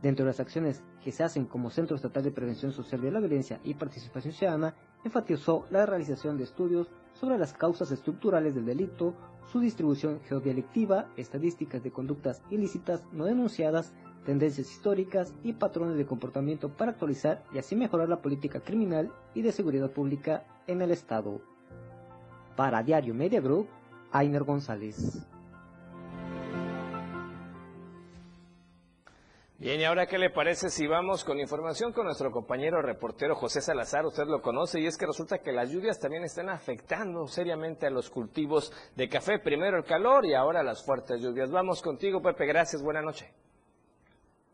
Dentro de las acciones que se hacen como Centro Estatal de Prevención Social de la Violencia y Participación Ciudadana, enfatizó la realización de estudios sobre las causas estructurales del delito, su distribución geodialectiva, estadísticas de conductas ilícitas no denunciadas, tendencias históricas y patrones de comportamiento para actualizar y así mejorar la política criminal y de seguridad pública en el Estado. Para Diario Media Group, Ainer González. Bien, y ahora qué le parece si vamos con información con nuestro compañero reportero José Salazar, usted lo conoce, y es que resulta que las lluvias también están afectando seriamente a los cultivos de café, primero el calor y ahora las fuertes lluvias. Vamos contigo, Pepe, gracias, buena noche.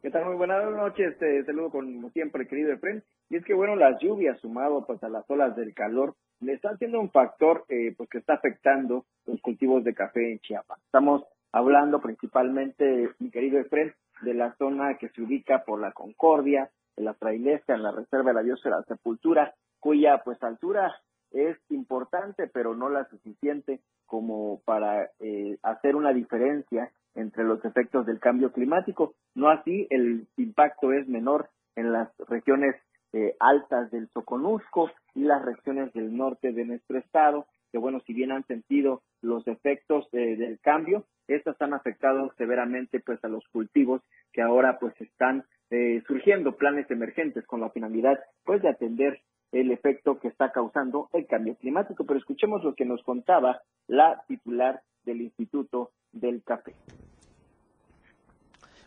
¿Qué tal? Muy buenas noches, te saludo como siempre, querido Efren. Y es que, bueno, las lluvias sumado pues a las olas del calor le está siendo un factor eh, pues que está afectando los cultivos de café en Chiapas. Estamos hablando principalmente, mi querido Efren, de la zona que se ubica por la Concordia, de la Trailesca, en la Reserva de la Biosfera Sepultura, cuya pues altura es importante, pero no la suficiente como para eh, hacer una diferencia entre los efectos del cambio climático. No así, el impacto es menor en las regiones eh, altas del Soconusco y las regiones del norte de nuestro estado, que bueno, si bien han sentido los efectos eh, del cambio, estas han afectado severamente pues a los cultivos que ahora pues están eh, surgiendo planes emergentes con la finalidad pues de atender el efecto que está causando el cambio climático. Pero escuchemos lo que nos contaba la titular del Instituto del Café.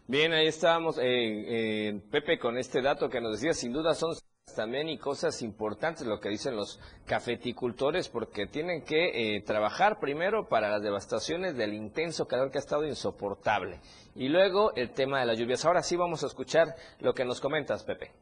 Bien, ahí estábamos, eh, Pepe, con este dato que nos decía, sin duda son también y cosas importantes lo que dicen los cafeticultores porque tienen que eh, trabajar primero para las devastaciones del intenso calor que ha estado insoportable y luego el tema de las lluvias. Ahora sí vamos a escuchar lo que nos comentas, Pepe.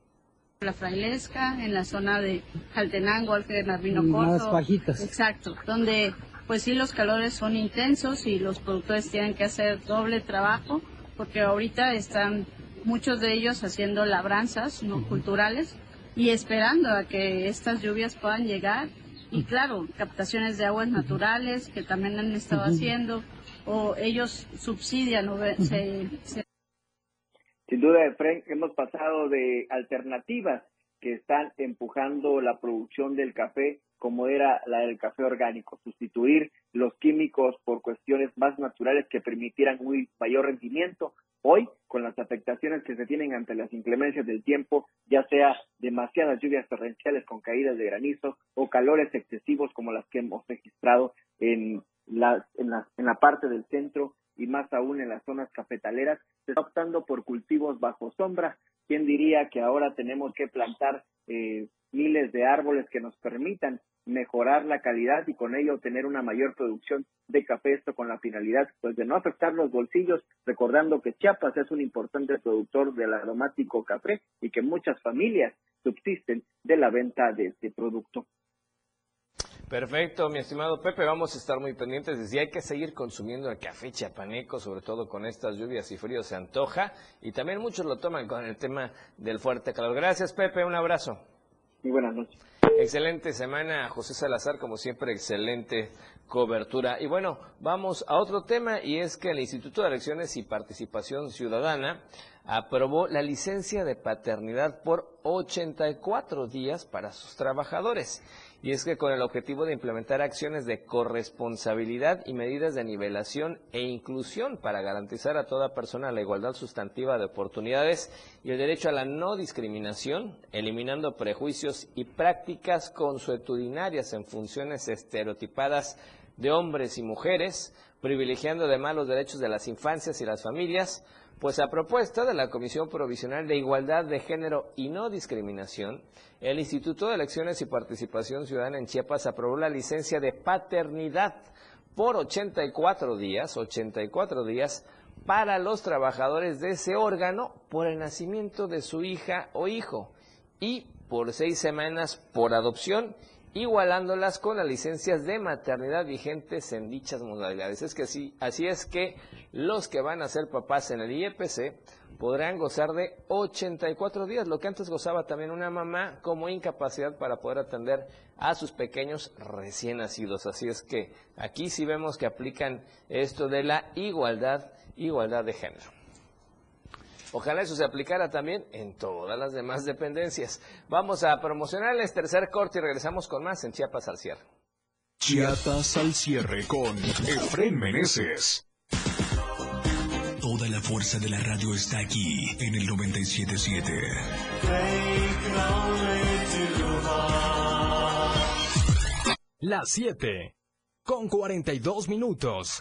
La Frailesca, en la zona de Jaltenango, de Narvino Corto. bajitas. Exacto, donde pues sí los calores son intensos y los productores tienen que hacer doble trabajo porque ahorita están muchos de ellos haciendo labranzas no culturales y esperando a que estas lluvias puedan llegar. Y claro, captaciones de aguas naturales que también han estado haciendo o ellos subsidian o se, Sin duda, Efraín, hemos pasado de alternativas que están empujando la producción del café como era la del café orgánico, sustituir los químicos por cuestiones más naturales que permitieran un mayor rendimiento. Hoy, con las afectaciones que se tienen ante las inclemencias del tiempo, ya sea demasiadas lluvias torrenciales con caídas de granizo o calores excesivos como las que hemos registrado en la, en la, en la parte del centro y más aún en las zonas cafetaleras, se está optando por cultivos bajo sombra. ¿Quién diría que ahora tenemos que plantar eh, miles de árboles que nos permitan mejorar la calidad y con ello tener una mayor producción de café, esto con la finalidad pues de no afectar los bolsillos, recordando que Chiapas es un importante productor del aromático café y que muchas familias subsisten de la venta de este producto. Perfecto, mi estimado Pepe, vamos a estar muy pendientes de si hay que seguir consumiendo el café chiapaneco, sobre todo con estas lluvias y fríos se antoja, y también muchos lo toman con el tema del fuerte calor. Gracias, Pepe, un abrazo. Muy buenas noches. Excelente semana, José Salazar, como siempre, excelente cobertura. Y bueno, vamos a otro tema y es que el Instituto de Elecciones y Participación Ciudadana aprobó la licencia de paternidad por 84 días para sus trabajadores. Y es que con el objetivo de implementar acciones de corresponsabilidad y medidas de nivelación e inclusión para garantizar a toda persona la igualdad sustantiva de oportunidades y el derecho a la no discriminación, eliminando prejuicios y prácticas consuetudinarias en funciones estereotipadas de hombres y mujeres, privilegiando además los derechos de las infancias y las familias, pues a propuesta de la Comisión Provisional de Igualdad de Género y No Discriminación, el Instituto de Elecciones y Participación Ciudadana en Chiapas aprobó la licencia de paternidad por 84 días, 84 días para los trabajadores de ese órgano por el nacimiento de su hija o hijo y por seis semanas por adopción igualándolas con las licencias de maternidad vigentes en dichas modalidades. Es que así, así es que los que van a ser papás en el IEPC podrán gozar de 84 días, lo que antes gozaba también una mamá como incapacidad para poder atender a sus pequeños recién nacidos. Así es que aquí sí vemos que aplican esto de la igualdad, igualdad de género. Ojalá eso se aplicara también en todas las demás dependencias. Vamos a promocionarles tercer corte y regresamos con más en Chiapas al cierre. Chiapas al cierre con Efren Meneses. Toda la fuerza de la radio está aquí en el 977. Las 7 con 42 minutos.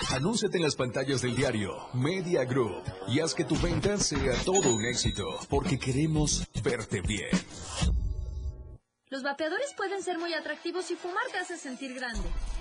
Anúnciate en las pantallas del diario Media Group y haz que tu venta sea todo un éxito, porque queremos verte bien. Los vapeadores pueden ser muy atractivos y fumar te hace sentir grande.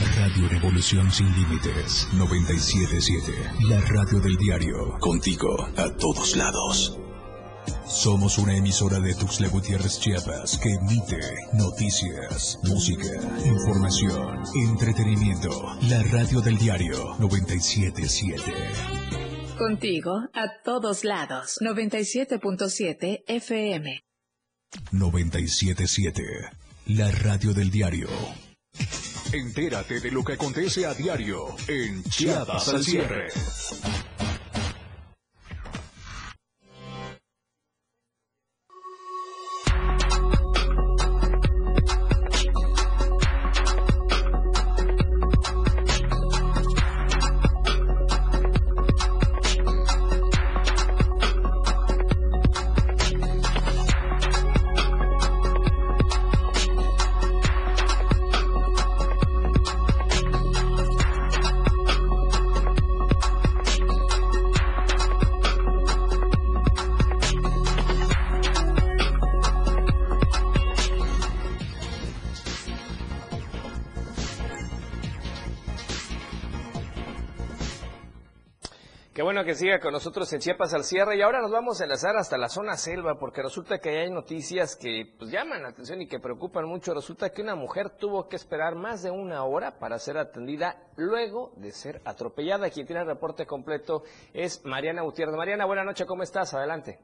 Radio Revolución sin límites 977, la radio del diario contigo a todos lados. Somos una emisora de Tuxtla Gutiérrez Chiapas que emite noticias, música, información, entretenimiento. La radio del diario 977. Contigo a todos lados. 97.7 FM. 977. La radio del diario. Entérate de lo que acontece a diario en Chiapas al cierre. Que siga con nosotros en Chiapas al cierre y ahora nos vamos a enlazar hasta la zona selva porque resulta que hay noticias que pues, llaman la atención y que preocupan mucho. Resulta que una mujer tuvo que esperar más de una hora para ser atendida luego de ser atropellada. Quien tiene el reporte completo es Mariana Gutiérrez. Mariana, buenas noches, ¿cómo estás? Adelante.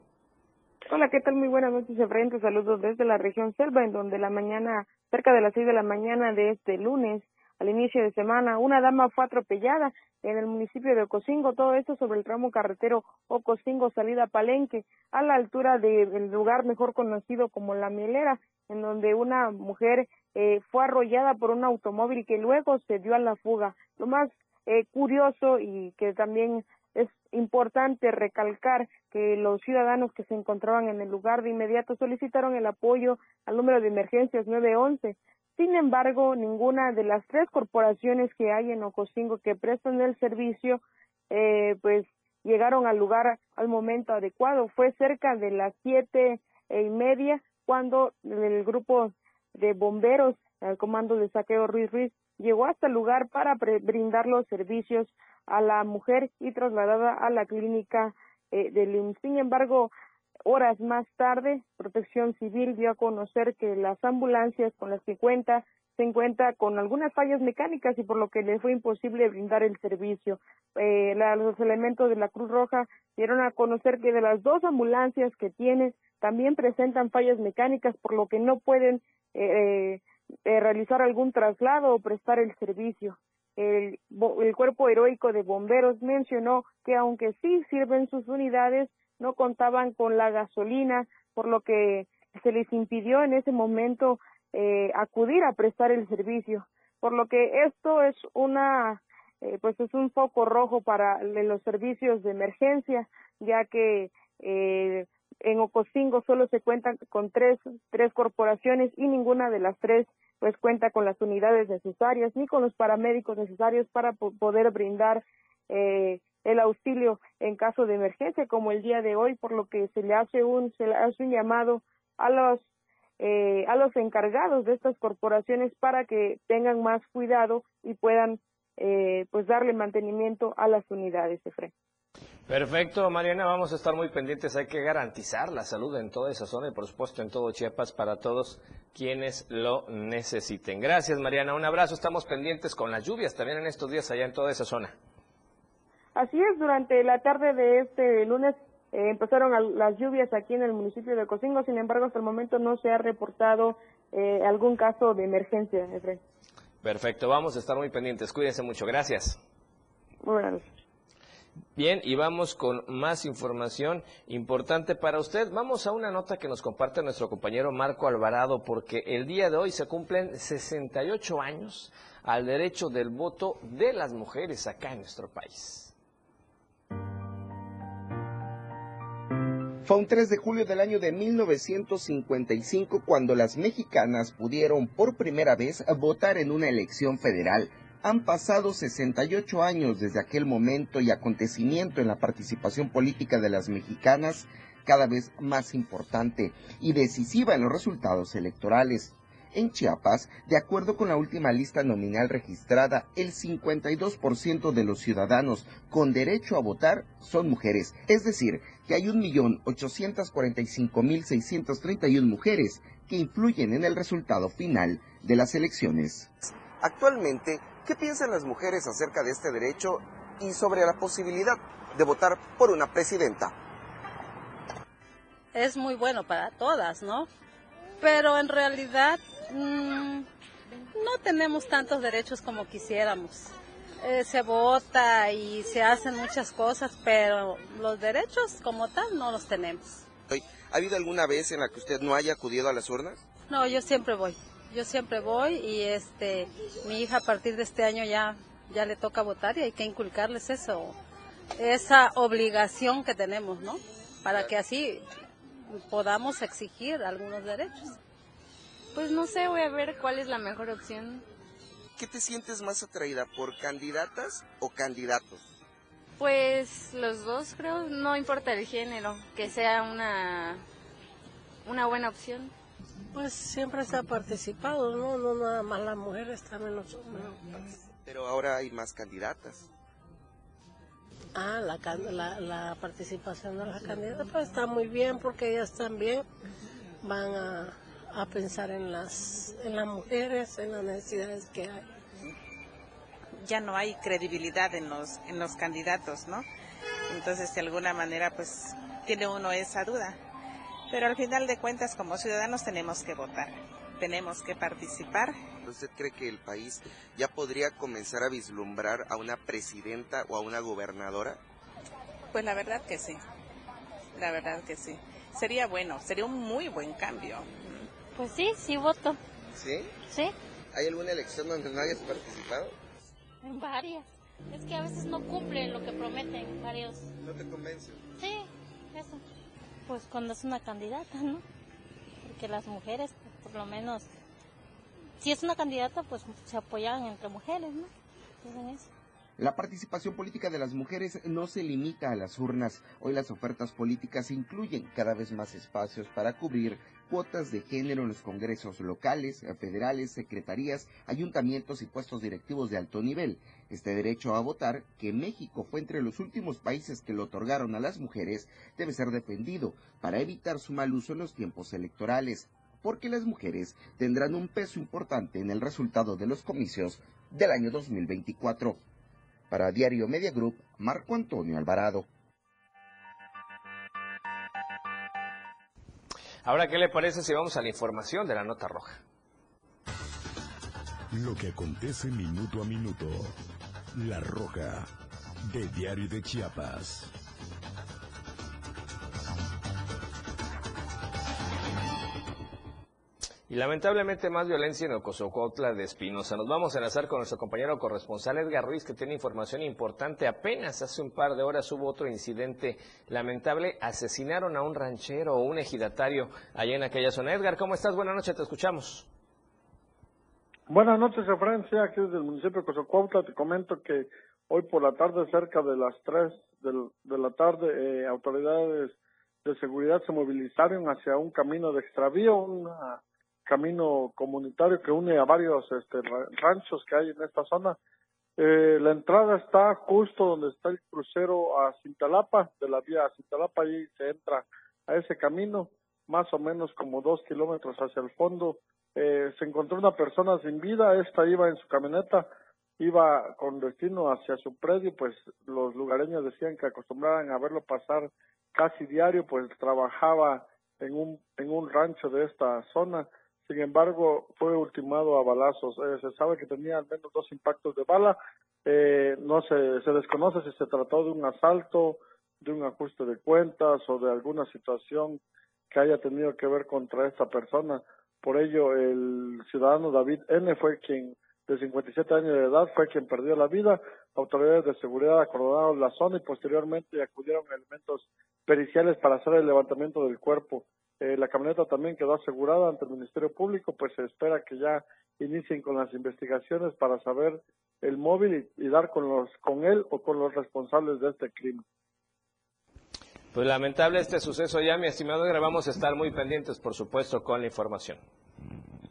Hola, ¿qué tal? Muy buenas noches, Efraín. Te saludo desde la región selva, en donde la mañana, cerca de las seis de la mañana de este lunes, al inicio de semana, una dama fue atropellada en el municipio de Ocosingo, todo esto sobre el tramo carretero Ocosingo salida Palenque, a la altura del lugar mejor conocido como La Mielera, en donde una mujer eh, fue arrollada por un automóvil que luego se dio a la fuga. Lo más eh, curioso y que también es importante recalcar que los ciudadanos que se encontraban en el lugar de inmediato solicitaron el apoyo al número de emergencias 911 sin embargo, ninguna de las tres corporaciones que hay en Ocosingo que prestan el servicio, eh, pues llegaron al lugar al momento adecuado. Fue cerca de las siete y media cuando el grupo de bomberos, el comando de saqueo Ruiz Ruiz, llegó hasta el lugar para brindar los servicios a la mujer y trasladada a la clínica eh, de LIM. Sin embargo, Horas más tarde, Protección Civil dio a conocer que las ambulancias con las que cuenta se encuentra con algunas fallas mecánicas y por lo que le fue imposible brindar el servicio. Eh, los elementos de la Cruz Roja dieron a conocer que de las dos ambulancias que tiene también presentan fallas mecánicas por lo que no pueden eh, eh, realizar algún traslado o prestar el servicio. El, el cuerpo heroico de bomberos mencionó que aunque sí sirven sus unidades, no contaban con la gasolina, por lo que se les impidió en ese momento eh, acudir a prestar el servicio. Por lo que esto es una, eh, pues es un foco rojo para los servicios de emergencia, ya que eh, en Ocosingo solo se cuentan con tres, tres corporaciones y ninguna de las tres pues cuenta con las unidades necesarias ni con los paramédicos necesarios para poder brindar eh, el auxilio en caso de emergencia como el día de hoy por lo que se le hace un se le hace un llamado a los eh, a los encargados de estas corporaciones para que tengan más cuidado y puedan eh, pues darle mantenimiento a las unidades de frente. Perfecto, Mariana, vamos a estar muy pendientes. Hay que garantizar la salud en toda esa zona y, por supuesto, en todo Chiapas para todos quienes lo necesiten. Gracias, Mariana. Un abrazo. Estamos pendientes con las lluvias también en estos días allá en toda esa zona. Así es, durante la tarde de este lunes eh, empezaron las lluvias aquí en el municipio de Cocingo, sin embargo, hasta el momento no se ha reportado eh, algún caso de emergencia, Efraín. Perfecto, vamos a estar muy pendientes. Cuídense mucho, gracias. Muy buenas Bien, y vamos con más información importante para usted. Vamos a una nota que nos comparte nuestro compañero Marco Alvarado, porque el día de hoy se cumplen 68 años al derecho del voto de las mujeres acá en nuestro país. Fue un 3 de julio del año de 1955 cuando las mexicanas pudieron por primera vez votar en una elección federal. Han pasado 68 años desde aquel momento y acontecimiento en la participación política de las mexicanas cada vez más importante y decisiva en los resultados electorales. En Chiapas, de acuerdo con la última lista nominal registrada, el 52% de los ciudadanos con derecho a votar son mujeres, es decir, que hay 1.845.631 mujeres que influyen en el resultado final de las elecciones. Actualmente, ¿qué piensan las mujeres acerca de este derecho y sobre la posibilidad de votar por una presidenta? Es muy bueno para todas, ¿no? Pero en realidad Mm, no tenemos tantos derechos como quisiéramos. Eh, se vota y se hacen muchas cosas, pero los derechos como tal no los tenemos. ¿Ha habido alguna vez en la que usted no haya acudido a las urnas? No, yo siempre voy. Yo siempre voy y este mi hija a partir de este año ya ya le toca votar y hay que inculcarles eso, esa obligación que tenemos, ¿no? Para que así podamos exigir algunos derechos. Pues no sé, voy a ver cuál es la mejor opción. ¿Qué te sientes más atraída, por candidatas o candidatos? Pues los dos creo, no importa el género, que sea una, una buena opción. Pues siempre se ha participado, ¿no? No nada más las mujeres, también los hombres. Pero ahora hay más candidatas. Ah, la, la, la participación de las candidatas pues está muy bien porque ellas también van a a pensar en las, en las mujeres, en las necesidades que hay. Ya no hay credibilidad en los, en los candidatos, ¿no? Entonces, de alguna manera, pues, tiene uno esa duda. Pero al final de cuentas, como ciudadanos tenemos que votar, tenemos que participar. ¿Usted cree que el país ya podría comenzar a vislumbrar a una presidenta o a una gobernadora? Pues la verdad que sí, la verdad que sí. Sería bueno, sería un muy buen cambio. Pues sí, sí voto. ¿Sí? Sí. ¿Hay alguna elección donde no hayas participado? En varias. Es que a veces no cumplen lo que prometen varios. ¿No te convence? Sí, eso. Pues cuando es una candidata, ¿no? Porque las mujeres, por lo menos, si es una candidata, pues se apoyan entre mujeres, ¿no? eso. La participación política de las mujeres no se limita a las urnas. Hoy las ofertas políticas incluyen cada vez más espacios para cubrir cuotas de género en los congresos locales, federales, secretarías, ayuntamientos y puestos directivos de alto nivel. Este derecho a votar, que México fue entre los últimos países que lo otorgaron a las mujeres, debe ser defendido para evitar su mal uso en los tiempos electorales, porque las mujeres tendrán un peso importante en el resultado de los comicios del año 2024. Para Diario Media Group, Marco Antonio Alvarado. Ahora, ¿qué le parece si vamos a la información de la nota roja? Lo que acontece minuto a minuto. La roja de Diario de Chiapas. Y lamentablemente más violencia en Ocosocotla de Espinosa. Nos vamos a enlazar con nuestro compañero corresponsal Edgar Ruiz, que tiene información importante. Apenas hace un par de horas hubo otro incidente lamentable. Asesinaron a un ranchero o un ejidatario allá en aquella zona. Edgar, ¿cómo estás? Buenas noches, te escuchamos. Buenas noches. Sí, aquí desde el municipio de Cozocuautla te comento que hoy por la tarde, cerca de las 3 de, la tarde, eh, autoridades de seguridad se movilizaron hacia un camino de extravío, una camino comunitario que une a varios este, ranchos que hay en esta zona. Eh, la entrada está justo donde está el crucero a Cintalapa, de la vía a Cintalapa, ahí se entra a ese camino, más o menos como dos kilómetros hacia el fondo. Eh, se encontró una persona sin vida, esta iba en su camioneta, iba con destino hacia su predio, pues los lugareños decían que acostumbraban a verlo pasar casi diario, pues trabajaba en un, en un rancho de esta zona sin embargo, fue ultimado a balazos. Eh, se sabe que tenía al menos dos impactos de bala. Eh, no se, se desconoce si se trató de un asalto, de un ajuste de cuentas o de alguna situación que haya tenido que ver contra esta persona. Por ello, el ciudadano David N. fue quien, de 57 años de edad, fue quien perdió la vida. Autoridades de seguridad acordaron la zona y posteriormente acudieron elementos periciales para hacer el levantamiento del cuerpo. Eh, la camioneta también quedó asegurada ante el Ministerio Público, pues se espera que ya inicien con las investigaciones para saber el móvil y, y dar con los con él o con los responsables de este crimen. Pues lamentable este suceso ya, mi estimado. Vamos a estar muy pendientes, por supuesto, con la información.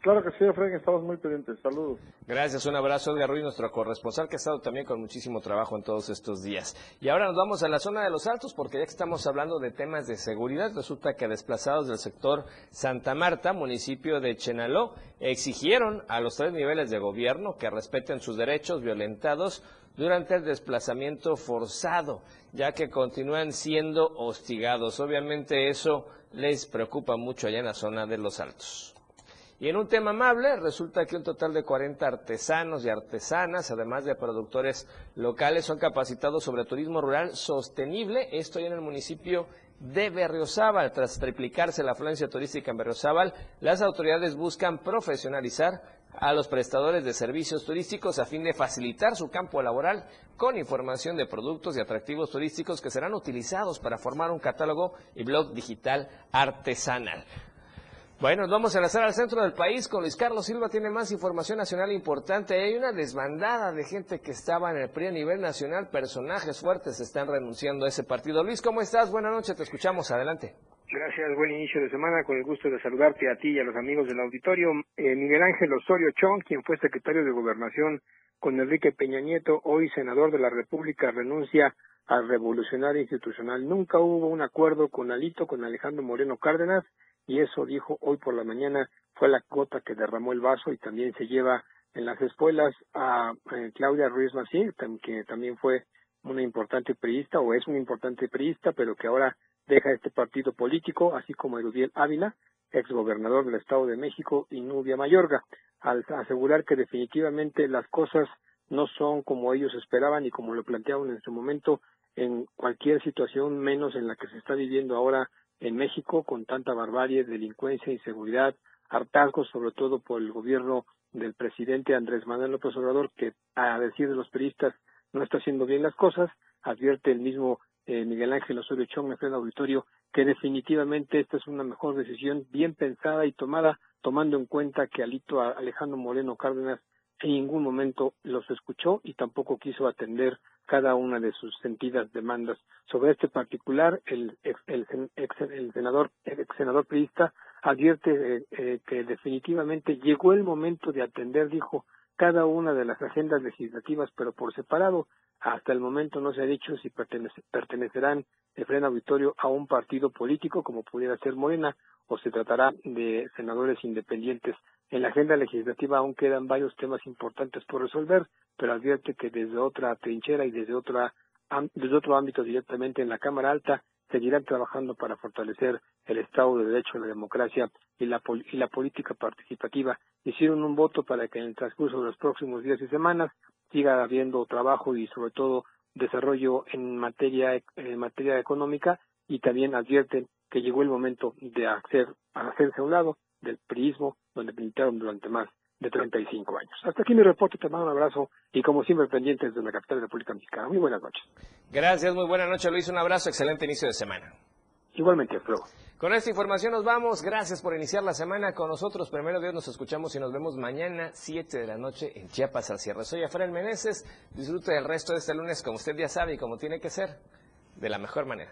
Claro que sí, Efraín, estamos muy pendientes. Saludos. Gracias, un abrazo, Edgar Ruiz, nuestro corresponsal, que ha estado también con muchísimo trabajo en todos estos días. Y ahora nos vamos a la zona de los Altos, porque ya que estamos hablando de temas de seguridad, resulta que desplazados del sector Santa Marta, municipio de Chenaló, exigieron a los tres niveles de gobierno que respeten sus derechos violentados durante el desplazamiento forzado, ya que continúan siendo hostigados. Obviamente eso les preocupa mucho allá en la zona de los Altos. Y en un tema amable, resulta que un total de 40 artesanos y artesanas, además de productores locales, son capacitados sobre turismo rural sostenible, esto ya en el municipio de Berriozábal. Tras triplicarse la afluencia turística en Berriozábal, las autoridades buscan profesionalizar a los prestadores de servicios turísticos a fin de facilitar su campo laboral con información de productos y atractivos turísticos que serán utilizados para formar un catálogo y blog digital artesanal. Bueno, nos vamos a enlazar al centro del país con Luis Carlos Silva, tiene más información nacional importante. Hay una desbandada de gente que estaba en el PRI a nivel nacional, personajes fuertes están renunciando a ese partido. Luis, ¿cómo estás? Buenas noches, te escuchamos, adelante. Gracias, buen inicio de semana, con el gusto de saludarte a ti y a los amigos del auditorio. Eh, Miguel Ángel Osorio Chong, quien fue secretario de Gobernación con Enrique Peña Nieto, hoy senador de la República, renuncia al revolucionario institucional. Nunca hubo un acuerdo con Alito, con Alejandro Moreno Cárdenas, y eso dijo hoy por la mañana fue la gota que derramó el vaso y también se lleva en las escuelas a eh, Claudia Ruiz Massieu, que también fue una importante priista o es un importante priista, pero que ahora deja este partido político, así como Erudiel Ávila, exgobernador del Estado de México, y Nubia Mayorga, al asegurar que definitivamente las cosas no son como ellos esperaban y como lo planteaban en su momento en cualquier situación menos en la que se está viviendo ahora en México con tanta barbarie, delincuencia, inseguridad, hartazgo, sobre todo por el gobierno del presidente Andrés Manuel López Obrador, que a decir de los periodistas no está haciendo bien las cosas, advierte el mismo eh, Miguel Ángel Osorio Chong en el auditorio que definitivamente esta es una mejor decisión bien pensada y tomada tomando en cuenta que Alito Alejandro Moreno Cárdenas en ningún momento los escuchó y tampoco quiso atender cada una de sus sentidas demandas. Sobre este particular, el, el, el senador, el ex senador priista advierte eh, eh, que definitivamente llegó el momento de atender, dijo, cada una de las agendas legislativas, pero por separado. Hasta el momento no se ha dicho si pertenecerán de freno auditorio a un partido político como pudiera ser Morena o se tratará de senadores independientes. En la agenda legislativa aún quedan varios temas importantes por resolver, pero advierte que desde otra trinchera y desde otra desde otro ámbito directamente en la Cámara Alta seguirán trabajando para fortalecer el Estado de Derecho, la democracia y la, y la política participativa. Hicieron un voto para que en el transcurso de los próximos días y semanas siga habiendo trabajo y sobre todo desarrollo en materia, en materia económica y también advierten que llegó el momento de hacer, hacerse a un lado del priismo donde militaron durante más de 35 años. Hasta aquí mi reporte, te mando un abrazo y como siempre pendientes de la capital de la República Mexicana. Muy buenas noches. Gracias, muy buenas noches Luis, un abrazo, excelente inicio de semana. Igualmente, luego. Con esta información nos vamos. Gracias por iniciar la semana con nosotros. Primero Dios nos escuchamos y nos vemos mañana 7 de la noche en Chiapas al cierre. Soy Efraín Meneses. Disfrute del resto de este lunes como usted ya sabe y como tiene que ser, de la mejor manera.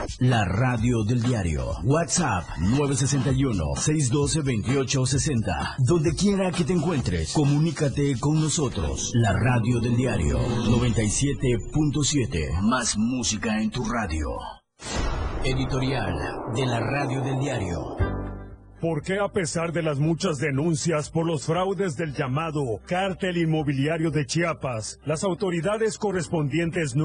La radio del diario. WhatsApp 961-612-2860. Donde quiera que te encuentres, comunícate con nosotros. La radio del diario 97.7. Más música en tu radio. Editorial de la radio del diario. ¿Por qué a pesar de las muchas denuncias por los fraudes del llamado cártel inmobiliario de Chiapas, las autoridades correspondientes no